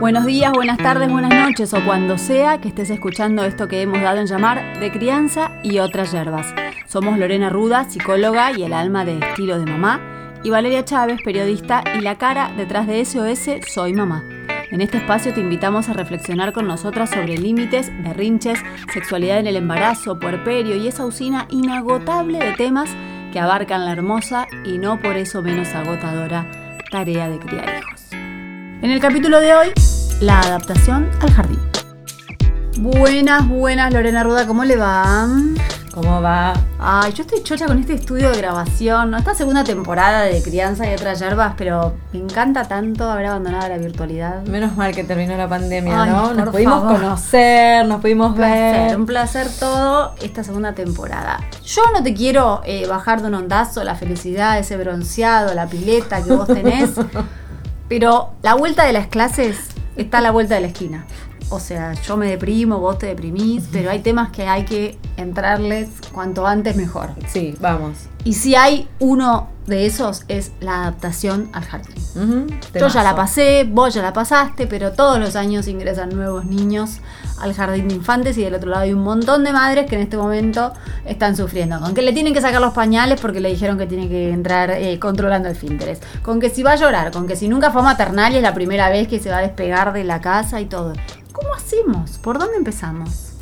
Buenos días, buenas tardes, buenas noches o cuando sea que estés escuchando esto que hemos dado en llamar de crianza y otras hierbas. Somos Lorena Ruda, psicóloga y el alma de estilo de mamá, y Valeria Chávez, periodista y la cara detrás de SOS Soy Mamá. En este espacio te invitamos a reflexionar con nosotras sobre límites, berrinches, sexualidad en el embarazo, puerperio y esa usina inagotable de temas que abarcan la hermosa y no por eso menos agotadora tarea de criar hijos. En el capítulo de hoy, la adaptación al jardín. Buenas, buenas, Lorena Ruda, ¿cómo le va? ¿Cómo va? Ay, yo estoy chocha con este estudio de grabación, ¿no? Esta segunda temporada de Crianza y otras yerbas, pero me encanta tanto haber abandonado la virtualidad. Menos mal que terminó la pandemia, Ay, ¿no? Nos pudimos favor. conocer, nos pudimos Un placer, ver. un placer todo esta segunda temporada. Yo no te quiero eh, bajar de un ondazo la felicidad, ese bronceado, la pileta que vos tenés, pero la vuelta de las clases está a la vuelta de la esquina. O sea, yo me deprimo, vos te deprimís, pero hay temas que hay que entrarles cuanto antes mejor. Sí, vamos. Y si hay uno de esos es la adaptación al jardín. Yo ya la pasé, vos ya la pasaste, pero todos los años ingresan nuevos niños al jardín de infantes y del otro lado hay un montón de madres que en este momento están sufriendo. Con que le tienen que sacar los pañales porque le dijeron que tiene que entrar eh, controlando el finteres. Con que si va a llorar, con que si nunca fue a maternal y es la primera vez que se va a despegar de la casa y todo. ¿Cómo hacemos? ¿Por dónde empezamos?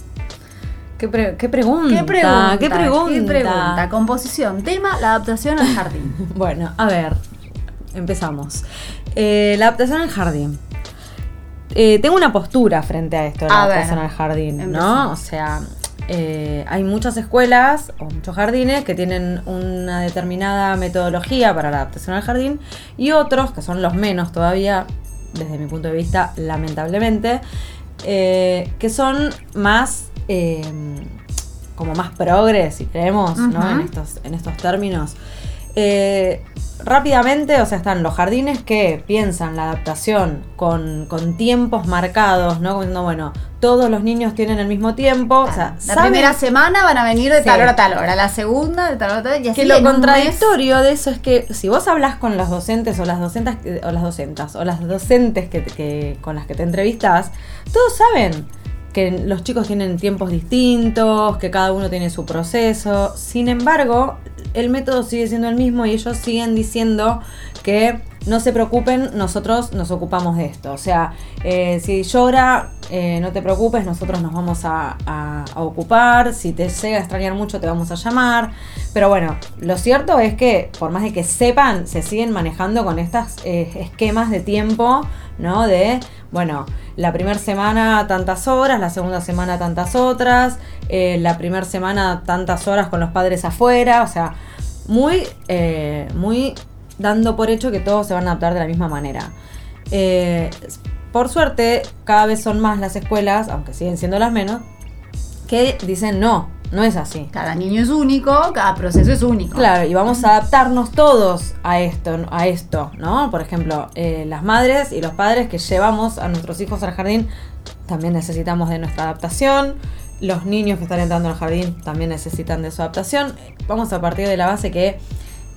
¿Qué, pre- qué pregunta? ¿Qué pregunta? ¿Qué pregunta? ¿Qué pregunta? Composición, tema, la adaptación al jardín. Bueno, a ver, empezamos. Eh, la adaptación al jardín. Eh, tengo una postura frente a esto de la A ver, adaptación al jardín, ¿no? O sea, eh, hay muchas escuelas o muchos jardines que tienen una determinada metodología para la adaptación al jardín y otros, que son los menos todavía, desde mi punto de vista, lamentablemente, eh, que son más eh, como más progres, si creemos, ¿no? En estos, en estos términos. Eh, rápidamente, o sea, están los jardines que piensan la adaptación con, con tiempos marcados, ¿no? Diciendo, bueno, todos los niños tienen el mismo tiempo. O sea, la saben primera semana van a venir de Sí. tal hora a tal hora, la segunda de tal hora a tal hora, y así que lo contradictorio de eso es que si vos hablas con los docentes o las docentas que- o las docentas o las docentes que, que- con las que te entrevistas, todos saben que los chicos tienen tiempos distintos, que cada uno tiene su proceso. Sin embargo, el método sigue siendo el mismo y ellos siguen diciendo que no se preocupen, nosotros nos ocupamos de esto. O sea, eh, si llora, eh, no te preocupes, nosotros nos vamos a, ocupar. Si te llega a extrañar mucho, te vamos a llamar. Pero bueno, lo cierto es que, por más de que sepan, se siguen manejando con estos esquemas de tiempo, ¿no? De, bueno, la primera semana tantas horas, la segunda semana tantas otras, eh, la primera semana tantas horas con los padres afuera, o sea, muy, eh, muy dando por hecho que todos se van a adaptar de la misma manera. Eh, por suerte, cada vez son más las escuelas, aunque siguen siendo las menos, que dicen no, no es así. Cada niño es único, cada proceso es único. Claro, y vamos a adaptarnos todos a esto, a esto, ¿no? Por ejemplo, eh, las madres y los padres que llevamos a nuestros hijos al jardín también necesitamos de nuestra adaptación. Los niños que están entrando al jardín también necesitan de su adaptación. Vamos a partir de la base que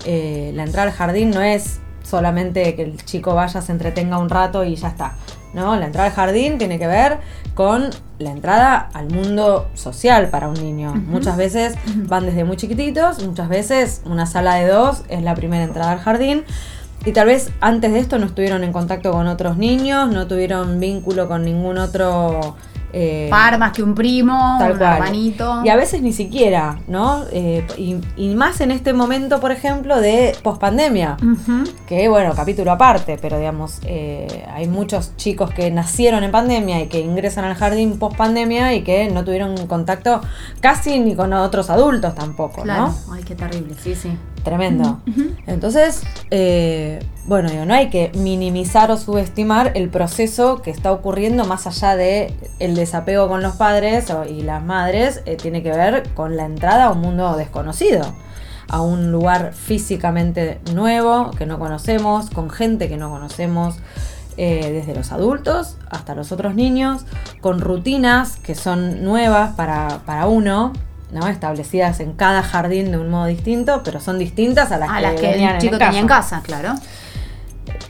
eh, la entrada al jardín no es solamente que el chico vaya, se entretenga un rato y ya está. No, la entrada al jardín tiene que ver con la entrada al mundo social para un niño. Muchas veces van desde muy chiquititos, muchas veces una sala de dos es la primera entrada al jardín. Y tal vez antes de esto no estuvieron en contacto con otros niños, no tuvieron vínculo con ningún otro... eh, Par más que un primo, Tal un cual. hermanito. Y a veces ni siquiera, ¿no? Eh, y, y más en este momento, por ejemplo, de pospandemia. Ujú. Que bueno, capítulo aparte, pero digamos, eh, hay muchos chicos que nacieron en pandemia y que ingresan al jardín post pandemia y que no tuvieron contacto casi ni con otros adultos tampoco, Claro. ¿no? Ay, qué terrible, sí, sí. Tremendo. Entonces, eh, bueno, digo, no hay que minimizar o subestimar el proceso que está ocurriendo más allá de el desapego con los padres o- y las madres, eh, tiene que ver con la entrada a un mundo desconocido, a un lugar físicamente nuevo que no conocemos, con gente que no conocemos. eh, desde los adultos hasta los otros niños, con rutinas que son nuevas para, para uno, ¿no? establecidas en cada jardín de un modo distinto, pero son distintas a las A que, las que el en chico casa. tenía en casa, claro.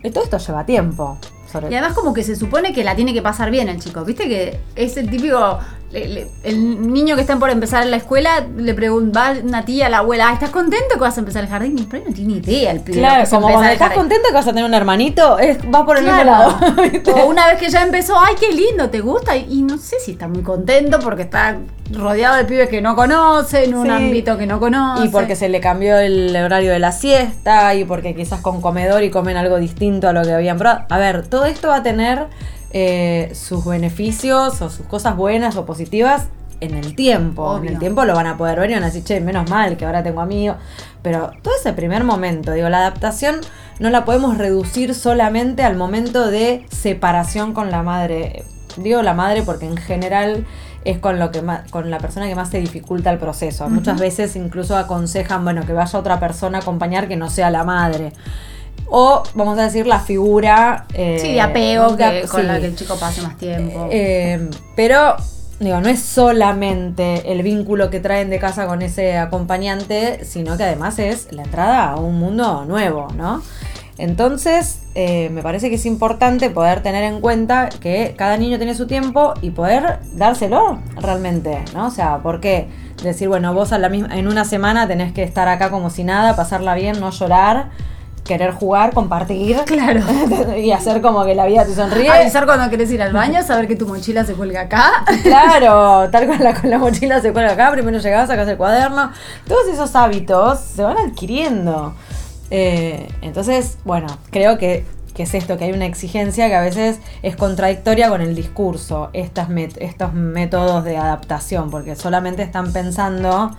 Y todo esto lleva tiempo. sobre Y además como que se supone que la tiene que pasar bien el chico. Viste que es el típico... el niño que está por empezar en la escuela le pregunta una tía a la abuela, "Ah, ¿estás contento que vas a empezar el jardín? Y ahí no tiene idea el pibe. Claro, como cuando el estás jardín. contento que vas a tener un hermanito, es, va por el Claro. mismo lado. una vez que ya empezó, ay, qué lindo, ¿te gusta? Y no sé si está muy contento porque está rodeado de pibes que no conoce, en un Sí. ámbito que no conoce. Y porque se le cambió el horario de la siesta y porque quizás con comedor y comen algo distinto a lo que habían probado. A ver, todo esto va a tener eh, sus beneficios o sus cosas buenas o positivas en el tiempo. Obvio. En el tiempo lo van a poder ver y van a decir, che, menos mal que ahora tengo amigos. Pero todo ese primer momento, digo, la adaptación no la podemos reducir solamente al momento de separación con la madre. Digo la madre porque en general es con lo que más, con la persona que más se dificulta el proceso. Muchas veces incluso aconsejan, bueno, que vaya otra persona a acompañar que no sea la madre. O, vamos a decir, la figura... eh, Sí, de apego que, con sí. la que el chico pase más tiempo. Eh, pero, digo, no es solamente el vínculo que traen de casa con ese acompañante, sino que además es la entrada a un mundo nuevo, ¿no? Entonces, eh, me parece que es importante poder tener en cuenta que cada niño tiene su tiempo y poder dárselo realmente, ¿no? O sea, ¿por qué? Decir, bueno, vos a la misma, en una semana tenés que estar acá como si nada, pasarla bien, no llorar, querer jugar, compartir. Claro. y hacer como que la vida te sonríe. Avisar cuando querés ir al baño, saber que tu mochila se cuelga acá. Claro, tal con la, con la mochila se cuelga acá, primero llegás, sacas el cuaderno. Todos esos hábitos se van adquiriendo. Eh, entonces, bueno, creo que, que es esto, que hay una exigencia que a veces es contradictoria con el discurso, estas met- estos métodos de adaptación, porque solamente están pensando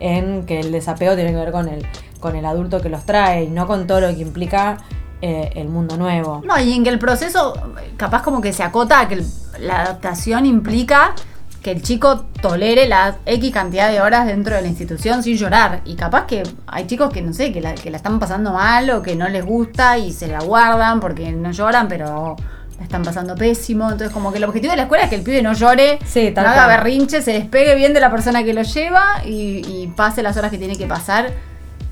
en que el desapego tiene que ver con el, con el adulto que los trae y no con todo lo que implica eh, el mundo nuevo. No, y en que el proceso, capaz como que se acota a que el- la adaptación implica que el chico tolere la X cantidad de horas dentro de la institución sin llorar. Y capaz que hay chicos que, no sé, que la, que la están pasando mal o que no les gusta y se la guardan porque no lloran, pero la están pasando pésimo. Entonces, como que el objetivo de la escuela es que el pibe no llore, Sí, tal no haga cual. berrinche, se despegue bien de la persona que lo lleva y, y pase las horas que tiene que pasar.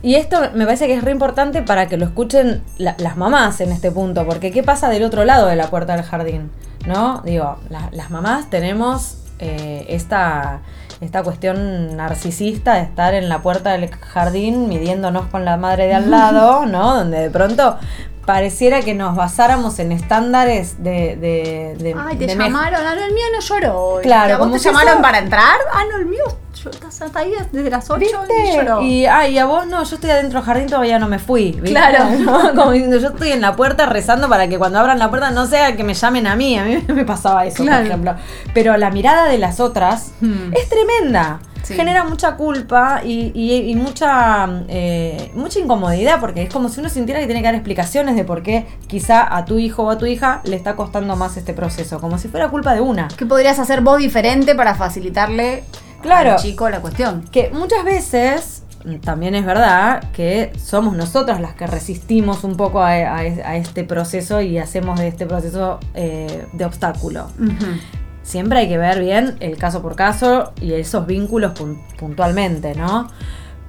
Y esto me parece que es re importante para que lo escuchen la- las mamás en este punto, porque ¿qué pasa del otro lado de la puerta del jardín? ¿No? Digo, la- las mamás tenemos eh, esta, esta cuestión narcisista de estar en la puerta del jardín midiéndonos con la madre de al lado, ¿no? Donde de pronto pareciera que nos basáramos en estándares de... de, de- Ay, te de llamaron. Ah, no, el mío no lloró. Claro, ¿A vos te llamaron eso- para entrar? Ah, no, el mío yo- estás hasta ahí desde las 8 y lloró. Y, ah, y a vos no, yo estoy adentro del jardín, todavía no me fui. ¿viste? Claro. ¿No? Como diciendo, yo estoy en la puerta rezando para que cuando abran la puerta no sea que me llamen a mí. A mí me pasaba eso, Claro. por ejemplo. Pero la mirada de las otras Hmm. es tremenda. Sí. Genera mucha culpa y, y- y mucha, eh, mucha incomodidad porque es como si uno sintiera que tiene que dar explicaciones de por qué quizá a tu hijo o a tu hija le está costando más este proceso, como si fuera culpa de una. ¿Qué podrías hacer vos diferente para facilitarle Claro. al chico la cuestión? Que muchas veces mm, también es verdad que somos nosotras las que resistimos un poco a, a- a este proceso y hacemos de este proceso eh, de obstáculo. Siempre hay que ver bien el caso por caso y esos vínculos pun- puntualmente, ¿no?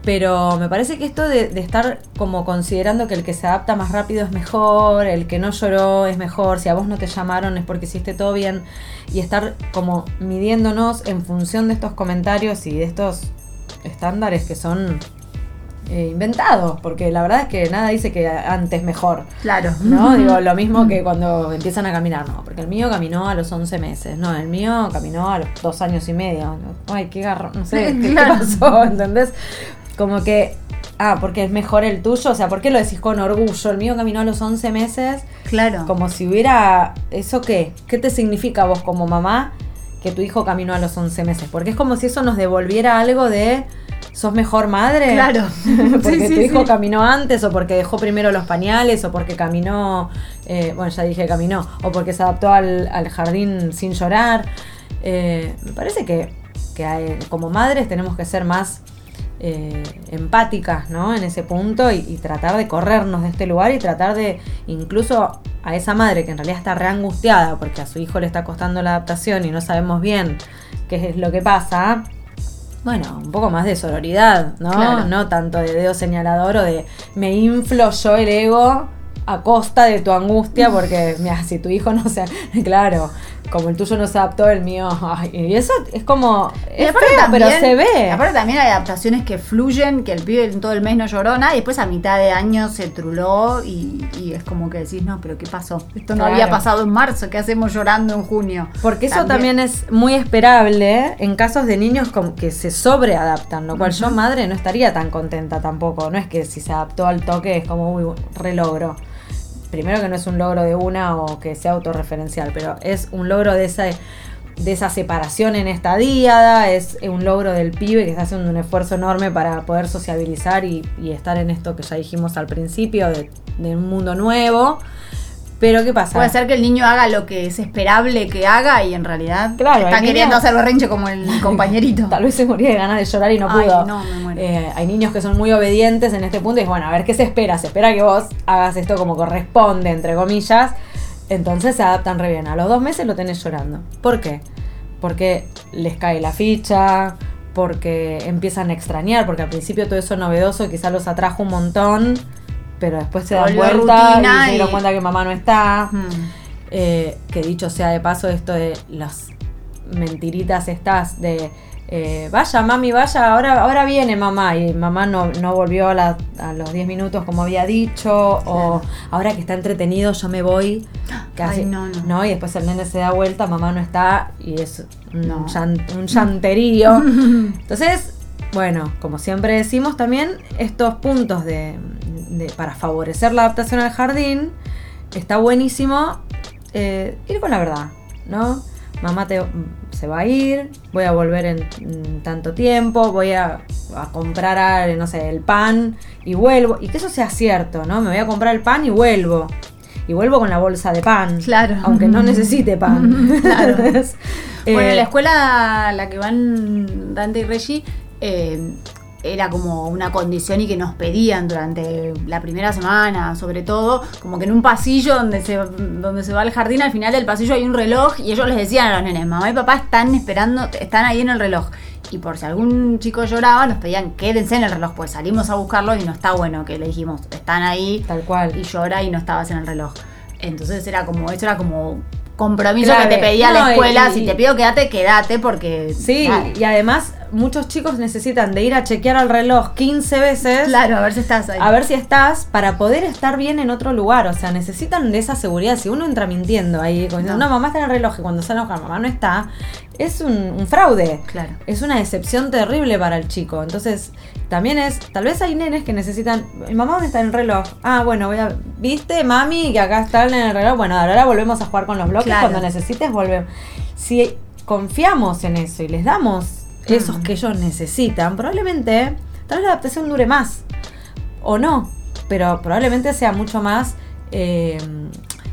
Pero me parece que esto de, de estar como considerando que el que se adapta más rápido es mejor, el que no lloró es mejor, si a vos no te llamaron es porque hiciste todo bien, y estar como midiéndonos en función de estos comentarios y de estos estándares que son eh, inventados, porque la verdad es que nada dice que antes mejor. Claro. ¿No? Digo, lo mismo que cuando empiezan a caminar, no, porque el mío caminó a los 11 meses, no, el mío caminó a los dos años y medio. Ay, qué garro, no sé, ¿qué, qué Claro. pasó? ¿Entendés? Como que, ah, porque es mejor el tuyo, o sea, ¿por qué lo decís con orgullo? El mío caminó a los 11 meses, Claro. como si hubiera, ¿eso qué? ¿Qué te significa vos como mamá que tu hijo caminó a los 11 meses? Porque es como si eso nos devolviera algo de... ¿Sos mejor madre? Claro. porque Sí, sí, tu hijo sí. caminó antes o porque dejó primero los pañales o porque caminó, eh, bueno, ya dije caminó, o porque se adaptó al, al jardín sin llorar. Eh, me parece que, que hay- como madres tenemos que ser más eh, empáticas ¿no? en ese punto y, y tratar de corrernos de este lugar y tratar de incluso a esa madre que en realidad está reangustiada porque a su hijo le está costando la adaptación y no sabemos bien qué es lo que pasa. Bueno, un poco más de sororidad, ¿no? Claro. No tanto de dedo señalador o de me inflo yo el ego a costa de tu angustia, porque mira, si tu hijo no se, claro, como el tuyo no se adaptó, el mío, ay, y eso es como, Y es feo, pero se ve. Aparte también hay adaptaciones que fluyen, que el pibe en todo el mes no lloró nada y después a mitad de año se truló y, y es como que decís, no, pero ¿qué pasó? Esto no Claro. había pasado en marzo, ¿qué hacemos llorando en junio? Porque eso también. es muy esperable en casos de niños como que se sobreadaptan, lo cual yo, madre, no estaría tan contenta tampoco. No es que si se adaptó al toque es como, uy, relogro. Primero que no es un logro de una o que sea autorreferencial, pero es un logro de esa, de esa separación en esta díada, es un logro del pibe que está haciendo un esfuerzo enorme para poder sociabilizar y, y estar en esto que ya dijimos al principio, de, de un mundo nuevo. Pero ¿qué pasa? Puede ser que el niño haga lo que es esperable que haga y en realidad Claro, está queriendo niño- hacer berrinche como el compañerito. Tal vez se moría de ganas de llorar y no Ay, pudo. no, me muero. Eh, hay niños que son muy obedientes en este punto y es bueno, a ver qué se espera. Se espera que vos hagas esto como corresponde, entre comillas. Entonces se adaptan re bien. A los dos meses lo tenés llorando. ¿Por qué? Porque les cae la ficha, porque empiezan a extrañar, porque al principio todo eso novedoso quizás los atrajo un montón, pero después se dan vuelta y se dieron cuenta que mamá no está. Mm. Eh, que dicho sea de paso, esto de las mentiritas estas de eh, vaya mami, vaya, ahora, ahora viene mamá y mamá no, no volvió a, la- a los 10 minutos como había dicho o ahora que está entretenido yo me voy. Casi, Ay, no, no. Y después el nene se da vuelta, mamá no está y es un, No. llan- un llanterío. Entonces, bueno, como siempre decimos también, estos puntos de, de- para favorecer la adaptación al jardín, está buenísimo eh, ir con la verdad, ¿no? Mamá te, se va a ir, voy a volver en, tanto tiempo, voy a, a comprar, ah, no sé, el pan y vuelvo. Y que eso sea cierto, ¿no? Me voy a comprar el pan y vuelvo. Y vuelvo con la bolsa de pan. Claro. Aunque no necesite pan. Claro. Bueno, eh, en la escuela a la que van Dante y Reggie eh, era como una condición y que nos pedían durante la primera semana, sobre todo, como que en un pasillo donde se, donde se va al jardín, al final del pasillo hay un reloj y ellos les decían a los nenes, mamá y papá están esperando, están ahí en el reloj. Y por si algún chico lloraba, nos pedían quédense en el reloj, pues salimos a buscarlo y no está bueno que le dijimos, están ahí Tal cual. y llora y no estabas en el reloj. Entonces era como, eso era como compromiso Clave. que te pedía No, la escuela, y- si te pido quédate, quédate porque... Sí, y además muchos chicos necesitan de ir a chequear al reloj 15 veces Claro, a ver si estás ahí. a ver si estás para poder estar bien en otro lugar. O sea, necesitan de esa seguridad. Si uno entra mintiendo ahí, No. no, mamá está en el reloj y cuando sale a buscar, mamá no está, es un, un fraude. Claro. Es una decepción terrible para el chico. Entonces, también es, tal vez hay nenes que necesitan, mamá, ¿dónde está el reloj? Ah, bueno, voy a, ¿viste, mami, que acá está en el reloj? Bueno, ahora volvemos a jugar con los bloques. Claro. Cuando necesites, volvemos. Si confiamos en eso y les damos esos Mm. que ellos necesitan, probablemente, tal vez la adaptación dure más o no, pero probablemente sea mucho más eh,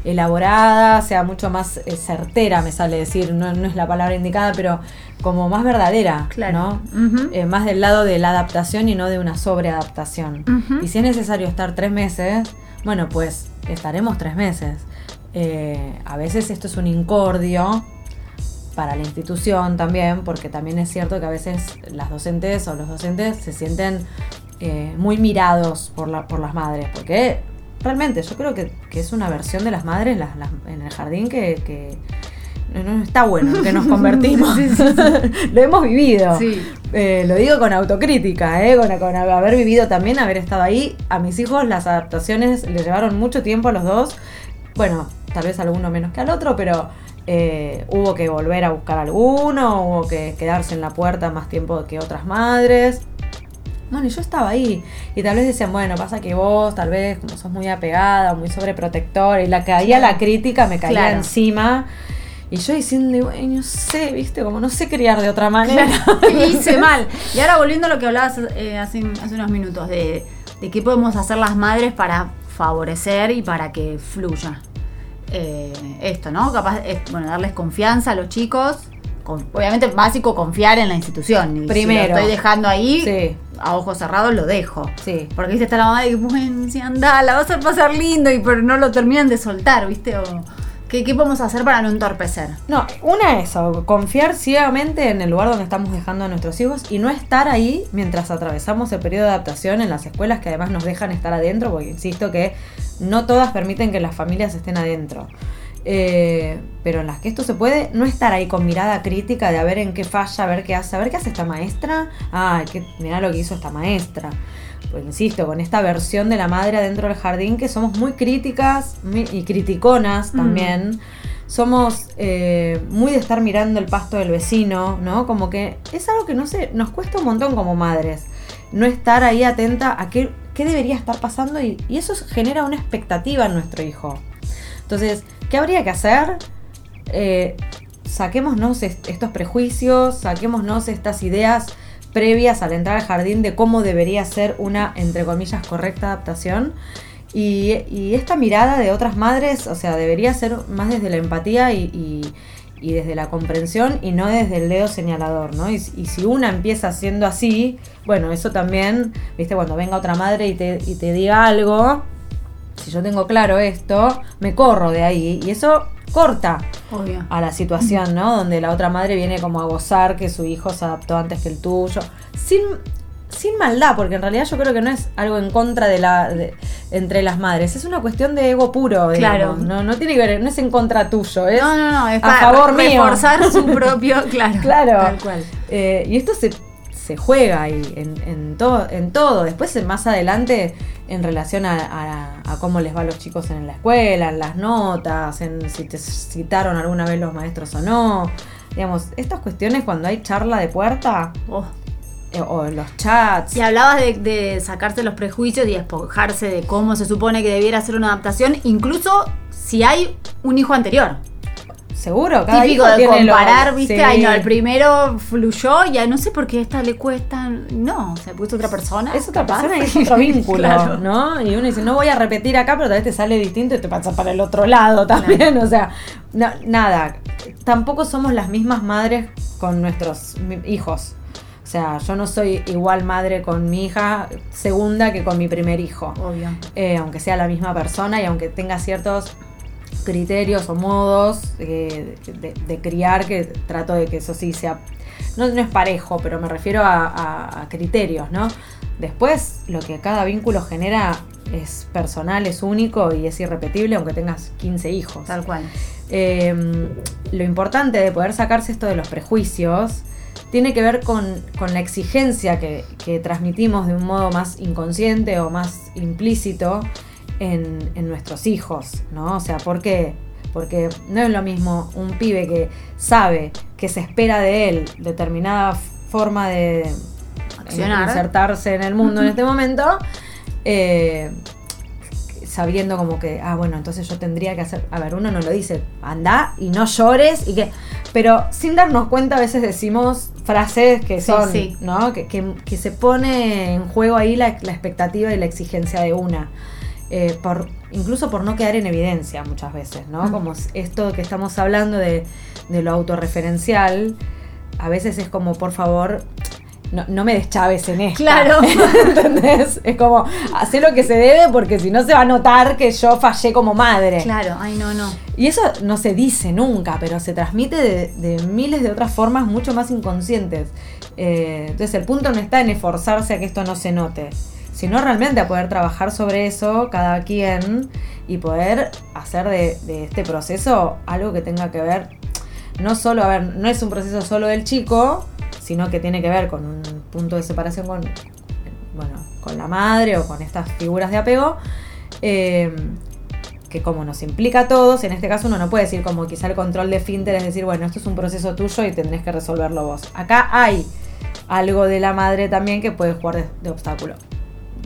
elaborada, sea mucho más eh, certera, me sale decir, no, no es la palabra indicada, pero como más verdadera, Claro. ¿no? Eh, más del lado de la adaptación y no de una sobreadaptación. Ujú. Y si es necesario estar tres meses, bueno, pues estaremos tres meses. Eh, a veces esto es un incordio para la institución también, porque también es cierto que a veces las docentes o los docentes se sienten eh, muy mirados por, la, por las madres, porque realmente yo creo que, que es una versión de las madres las- las- en el jardín que, que no, está bueno, en que nos convertimos. Lo hemos vivido. Eh, lo digo con autocrítica, ¿eh? con, con haber vivido también, haber estado ahí. A mis hijos las adaptaciones le llevaron mucho tiempo a los dos. Bueno, tal vez alguno menos que al otro, pero eh, hubo que volver a buscar alguno, hubo que quedarse en la puerta más tiempo que otras madres. Bueno, y yo estaba ahí. Y tal vez decían, bueno, pasa que vos, tal vez, como sos muy apegada, muy sobreprotectora, y la caía la crítica, me caía Claro. encima. Y yo diciendo, bueno, no sé, viste, como no sé criar de otra manera. ¿Qué hice mal? Y ahora volviendo a lo que hablabas eh, hace, hace unos minutos, de, de qué podemos hacer las madres para favorecer y para que fluya. Eh, esto, ¿no? Capaz, es, bueno, darles confianza a los chicos. Con- obviamente, básico, confiar en la institución. Y Si Primero. lo estoy dejando ahí, Sí. a ojos cerrados lo dejo. Sí. Porque viste, está la mamá de que, bueno, si anda, la vas a pasar lindo, y pero no lo terminan de soltar, ¿viste? O ¿Qué, ¿Qué podemos hacer para no entorpecer? No, una es eso, confiar ciegamente en el lugar donde estamos dejando a nuestros hijos y no estar ahí mientras atravesamos el periodo de adaptación en las escuelas que además nos dejan estar adentro, porque insisto que no todas permiten que las familias estén adentro. Eh, pero en las que esto se puede, no estar ahí con mirada crítica de a ver en qué falla, a ver qué hace, a ver qué hace esta maestra. Ah, que, mirá lo que hizo esta maestra. Pues insisto, con esta versión de la madre adentro del jardín, que somos muy críticas y criticonas también. Somos eh, muy de estar mirando el pasto del vecino, ¿no? Como que es algo que no sé, nos cuesta un montón como madres. No estar ahí atenta a qué, qué debería estar pasando y, y eso genera una expectativa en nuestro hijo. Entonces, ¿qué habría que hacer? Eh, saquémonos estos prejuicios, saquémonos estas ideas previas al entrar al jardín de cómo debería ser una, entre comillas, correcta adaptación. Y, esta mirada de otras madres, o sea, debería ser más desde la empatía y, desde la comprensión y no desde el dedo señalador, ¿no? Y, si una empieza siendo así, bueno, eso también, viste, cuando venga otra madre y te, y te diga algo, si yo tengo claro esto, me corro de ahí. Y eso corta a la situación, ¿no? Donde la otra madre viene como a gozar que su hijo se adaptó antes que el tuyo. Sin, sin maldad, porque en realidad yo creo que no es algo en contra de la entre las madres, es una cuestión de ego puro, claro. No, no tiene que ver, no es en contra tuyo, es, no, no, no, es a para favor mío. Reforzar su propio, claro. claro. Tal cual. Eh, y esto se se juega ahí en, en, todo, en todo. Después, más adelante, en relación a, cómo les va a los chicos en la escuela, en las notas, en si te citaron alguna vez los maestros o no. Digamos, estas cuestiones cuando hay charla de puerta. Oh. Eh, o en los chats. Y hablabas de, de sacarse los prejuicios y despojarse de cómo se supone que debiera ser una adaptación, incluso si hay un hijo anterior. Seguro, cada Típico de comparar, viste, ay no, el primero fluyó, ya no sé por qué esta le cuesta, no, se puso otra persona. Es otra persona y es otro vínculo, ¿no? Y uno dice, no voy a repetir acá, pero tal vez te sale distinto y te pasa para el otro lado también, o sea, nada, tampoco somos las mismas madres con nuestros hijos. O sea, yo no soy igual madre con mi hija segunda que con mi primer hijo. Obvio. Eh, aunque sea la misma persona y aunque tenga ciertos criterios o modos eh, de, criar que trato de que eso sí sea, no, no es parejo, pero me refiero a, criterios, ¿no? Después, lo que cada vínculo genera es personal, es único y es irrepetible, aunque tengas 15 hijos. Tal cual. Em, lo importante de poder sacarse esto de los prejuicios tiene que ver con, la exigencia que, que, transmitimos de un modo más inconsciente o más implícito en, nuestros hijos, ¿no? O sea, ¿por qué? Porque no es lo mismo un pibe que sabe que se espera de él determinada forma de insertarse en el mundo en este momento, eh, sabiendo como que, ah, bueno, entonces yo tendría que hacer, a ver, uno no lo dice, anda y no llores y que, pero sin darnos cuenta a veces decimos frases que son, ¿no? Que, que, se pone en juego ahí la, la expectativa y la exigencia de una. Eh, por, incluso por no quedar en evidencia muchas veces, ¿no? Como esto que estamos hablando de, lo autorreferencial, a veces es como, por favor, no, me deschaves en esto. Claro. ¿Entendés? Es como, hacer lo que se debe porque si no se va a notar que yo fallé como madre. Claro, ay, no, no. Y eso no se dice nunca, pero se transmite de, miles de otras formas mucho más inconscientes. Eh, entonces el punto no está en esforzarse a que esto no se note sino realmente a poder trabajar sobre eso cada quien y poder hacer de, este proceso algo que tenga que ver, no solo, a ver, no es un proceso solo del chico, sino que tiene que ver con un punto de separación con, bueno, con la madre o con estas figuras de apego. Eh, que como nos implica a todos, en este caso uno no puede decir como quizá el control de Finter es decir, bueno, esto es un proceso tuyo y tendrás que resolverlo vos. Acá hay algo de la madre también que puede jugar de obstáculo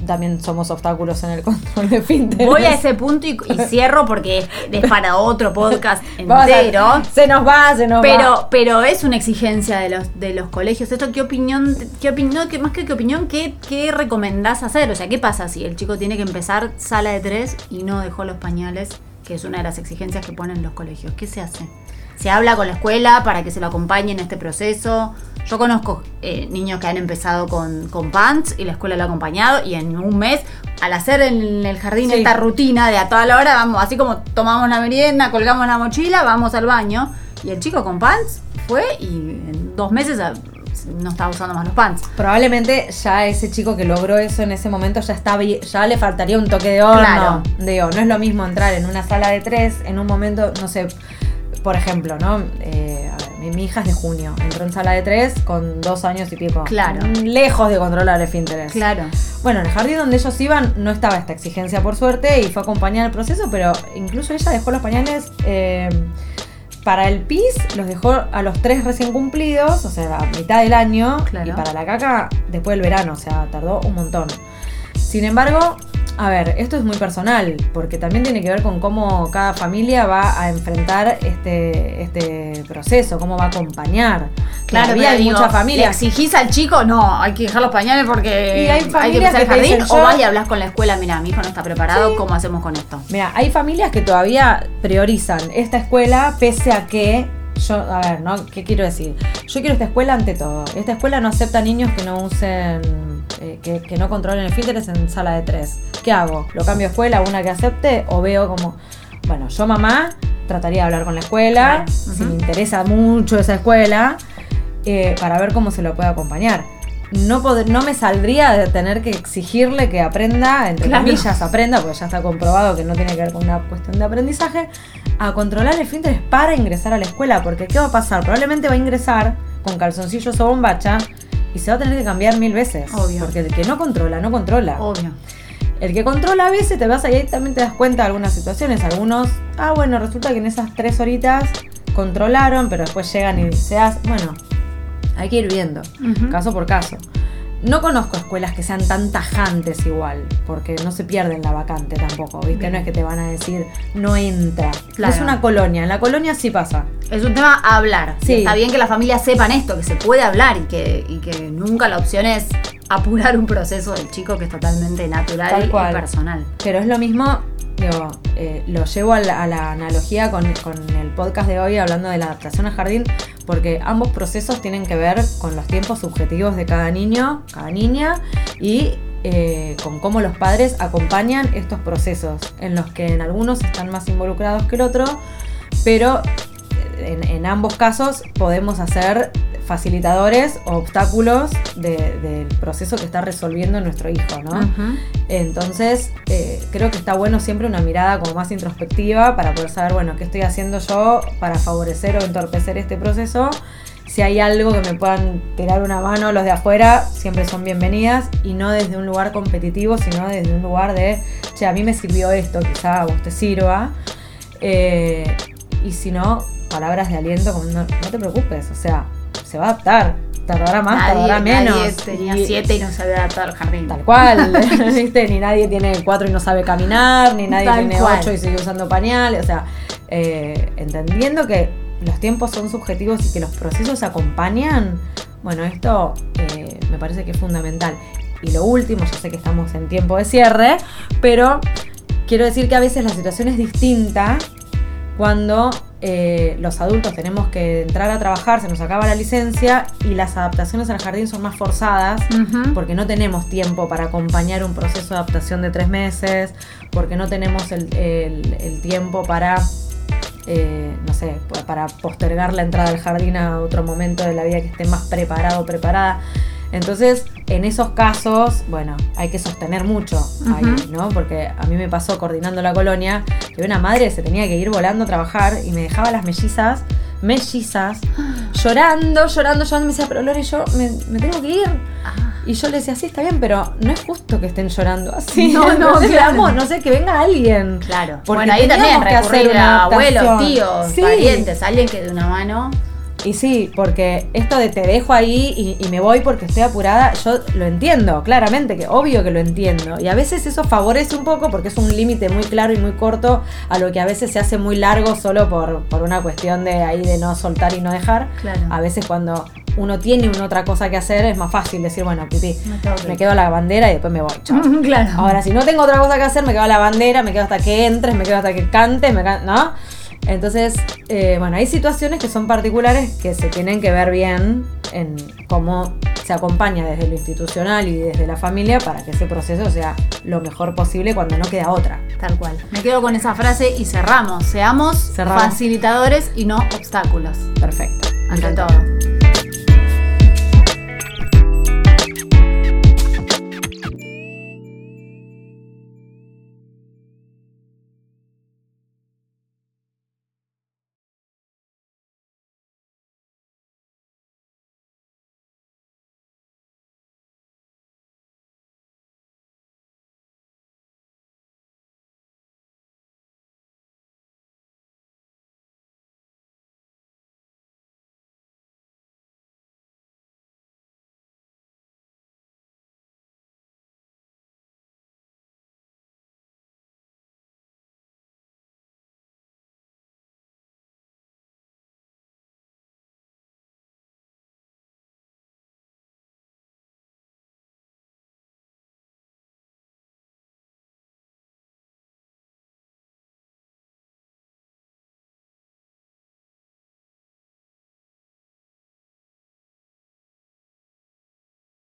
también somos obstáculos en el control de Finter. Voy a ese punto y, cierro porque es, para otro podcast entero. se nos va, se nos pero, va. Pero es una exigencia de los, de los colegios. Esto, ¿qué opinión, qué opinión, qué, más que qué opinión, qué, qué recomendás hacer? O sea, ¿qué pasa si el chico tiene que empezar sala de tres y no dejó los pañales? que es una de las exigencias que ponen los colegios. ¿Qué se hace? ¿Se habla con la escuela para que se lo acompañe en este proceso? Yo conozco eh, niños que han empezado con, con pants y la escuela lo ha acompañado y en un mes, al hacer en el jardín Sí. esta rutina de a toda la hora, vamos, así como tomamos la merienda, colgamos la mochila, vamos al baño y el chico con pants fue y en dos meses no estaba usando más los pants. Probablemente ya ese chico que logró eso en ese momento ya está ya le faltaría un toque de horno. Claro. Digo, no es lo mismo entrar en una sala de tres en un momento, no sé, por ejemplo, ¿no? Eh, a ver, mi, hija es de junio, entró en sala de tres con dos años y pico. Claro. Lejos de controlar el interés. Claro. Bueno, en el jardín donde ellos iban no estaba esta exigencia por suerte y fue acompañada el proceso, pero incluso ella dejó los pañales eh, para el pis, los dejó a los tres recién cumplidos, o sea, a mitad del año, Claro. y para la caca después del verano, o sea, tardó un montón. Sin embargo, a ver, esto es muy personal, porque también tiene que ver con cómo cada familia va a enfrentar este, este proceso, cómo va a acompañar. Claro, Todavía hay digo, muchas ¿Le familias exigís al chico? No, hay que dejar los pañales porque Y hay que familias empezar que te jardín. dicen, o vas y hablas con la escuela, mira, mi hijo no está preparado, Sí. ¿cómo hacemos con esto? Mira, hay familias que todavía priorizan esta escuela pese a que yo, a ver, ¿no? ¿Qué quiero decir? Yo quiero esta escuela ante todo. Esta escuela no acepta niños que no usen, eh, que, que no controlen el filters en sala de tres. ¿Qué hago? ¿Lo cambio de escuela a una que acepte o veo como, bueno, yo mamá trataría de hablar con la escuela, si me interesa mucho esa escuela, eh, para ver cómo se lo puede acompañar. No, no me saldría de tener que exigirle que aprenda, entre Claro. comillas, aprenda, porque ya está comprobado que no tiene que ver con una cuestión de aprendizaje, a controlar el filters para ingresar a la escuela. Porque ¿qué va a pasar? Probablemente va a ingresar con calzoncillos o bombacha y se va a tener que cambiar mil veces. Obvio. Porque el que no controla, no controla. Obvio. El que controla a veces te vas ahí y también te das cuenta de algunas situaciones. Algunos, ah, bueno, resulta que en esas tres horitas controlaron, pero después llegan y se hacen. Bueno, hay que ir viendo, caso por caso. No conozco escuelas que sean tan tajantes igual, porque no se pierden la vacante tampoco, ¿viste? Bien. No es que te van a decir, no entra. Claro. Es una colonia, en la colonia sí pasa. Es un tema a hablar. Sí. Y Está bien que las familias sepan esto, que se puede hablar y que, y que nunca la opción es apurar un proceso del chico que es totalmente natural Tal y cual. personal. Pero es lo mismo, eh, lo llevo a la, analogía con, el podcast de hoy hablando de la adaptación al jardín, porque ambos procesos tienen que ver con los tiempos subjetivos de cada niño, cada niña, y eh, con cómo los padres acompañan estos procesos, en los que en algunos están más involucrados que el otro, pero en, en ambos casos podemos hacer facilitadores o obstáculos de- del proceso que está resolviendo nuestro hijo, ¿no? Entonces, eh, creo que está bueno siempre una mirada como más introspectiva para poder saber, bueno, qué estoy haciendo yo para favorecer o entorpecer este proceso. Si hay algo que me puedan tirar una mano los de afuera, siempre son bienvenidas y no desde un lugar competitivo, sino desde un lugar de, che, a mí me sirvió esto, quizá a vos te sirva. Eh, y si no, palabras de aliento como no, no te preocupes, o sea, se va a adaptar, tardará más, Nadie, tardará menos. nadie tenía Y- siete y no sabía adaptar al jardín. Tal cual, ¿viste? Ni nadie tiene cuatro y no sabe caminar, ni nadie Tal tiene cual. ocho y sigue usando pañales. O sea, eh, entendiendo que los tiempos son subjetivos y que los procesos acompañan, bueno, esto eh, me parece que es fundamental. Y lo último, yo sé que estamos en tiempo de cierre, pero quiero decir que a veces la situación es distinta cuando eh, los adultos tenemos que entrar a trabajar, se nos acaba la licencia y las adaptaciones al jardín son más forzadas porque no tenemos tiempo para acompañar un proceso de adaptación de tres meses, porque no tenemos el, el- el tiempo para, eh, no sé, pa- para postergar la entrada al jardín a otro momento de la vida que esté más preparado o preparada. Entonces, en esos casos, bueno, hay que sostener mucho ahí, Ujú. ¿no? Porque a mí me pasó coordinando la colonia que una madre se tenía que ir volando a trabajar y me dejaba las mellizas, mellizas, llorando, llorando, llorando. Me decía, pero Lore, yo me, me tengo que ir. Ah. Y yo le decía, sí, está bien, pero no es justo que estén llorando así. No, no, claro. vamos, no sé, que venga alguien. Claro. Porque bueno, ahí también teníamos que hacer recurrir a abuelos, tíos, Sí. parientes, alguien que de una mano. Y sí, porque esto de te dejo ahí y, y me voy porque estoy apurada, yo lo entiendo, claramente, que obvio que lo entiendo. Y a veces eso favorece un poco porque es un límite muy claro y muy corto a lo que a veces se hace muy largo solo por, por una cuestión de ahí de no soltar y no dejar. Claro. A veces cuando uno tiene una otra cosa que hacer, es más fácil decir, bueno, pipí, Me quedo me quedo a la bandera y después me voy. chao. claro. Ahora, si no tengo otra cosa que hacer, me quedo a la bandera, me quedo hasta que entres, me quedo hasta que cantes, me can- ¿no? Entonces, eh, bueno, hay situaciones que son particulares que se tienen que ver bien en cómo se acompaña desde lo institucional y desde la familia para que ese proceso sea lo mejor posible cuando no queda otra. Tal cual. Me quedo con esa frase y cerramos. Seamos Cerramos. facilitadores y no obstáculos. Perfecto. Ante todo.